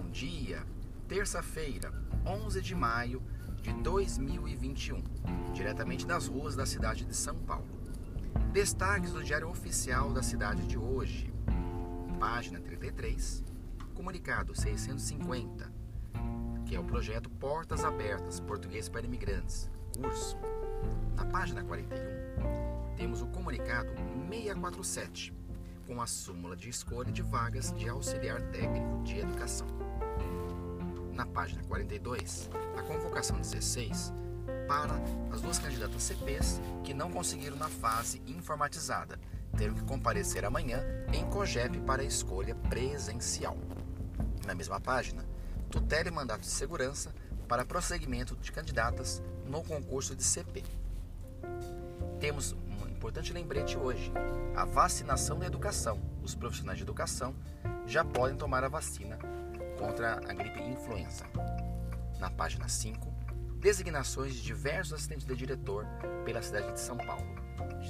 Bom dia, terça-feira, 11 de maio de 2021, diretamente das ruas da cidade de São Paulo. Destaques do Diário Oficial da cidade de hoje. Página 33, comunicado 650, que é o projeto Portas Abertas Português para Imigrantes, curso. Na página 41, temos o comunicado 647 com a súmula de escolha de vagas de auxiliar técnico de educação. Na página 42, a convocação 16 para as duas candidatas CPs que não conseguiram na fase informatizada, terão que comparecer amanhã em COGEP para escolha presencial. Na mesma página, tutela e mandato de segurança para prosseguimento de candidatas no concurso de CP. Temos importante lembrete hoje: a vacinação da educação. Os profissionais de educação já podem tomar a vacina contra a gripe influenza. Na página 5, designações de diversos assistentes de diretor pela cidade de São Paulo.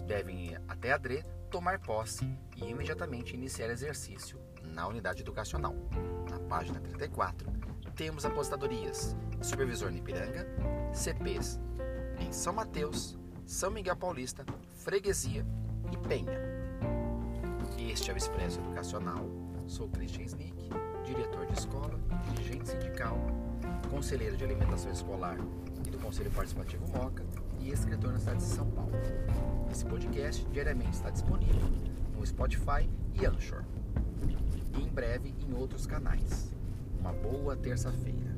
Devem ir até a DRE tomar posse e imediatamente iniciar exercício na unidade educacional. Na página 34, temos apostadorias Supervisor Nipiranga, CPs em São Mateus, São Miguel Paulista, Freguesia e Penha. Este é o Expresso Educacional. Sou Christian Snick, diretor de escola, dirigente sindical, conselheiro de alimentação escolar e do Conselho Participativo MOCA e escritor na cidade de São Paulo. Esse podcast diariamente está disponível no Spotify e Anchor. E em breve em outros canais. Uma boa terça-feira.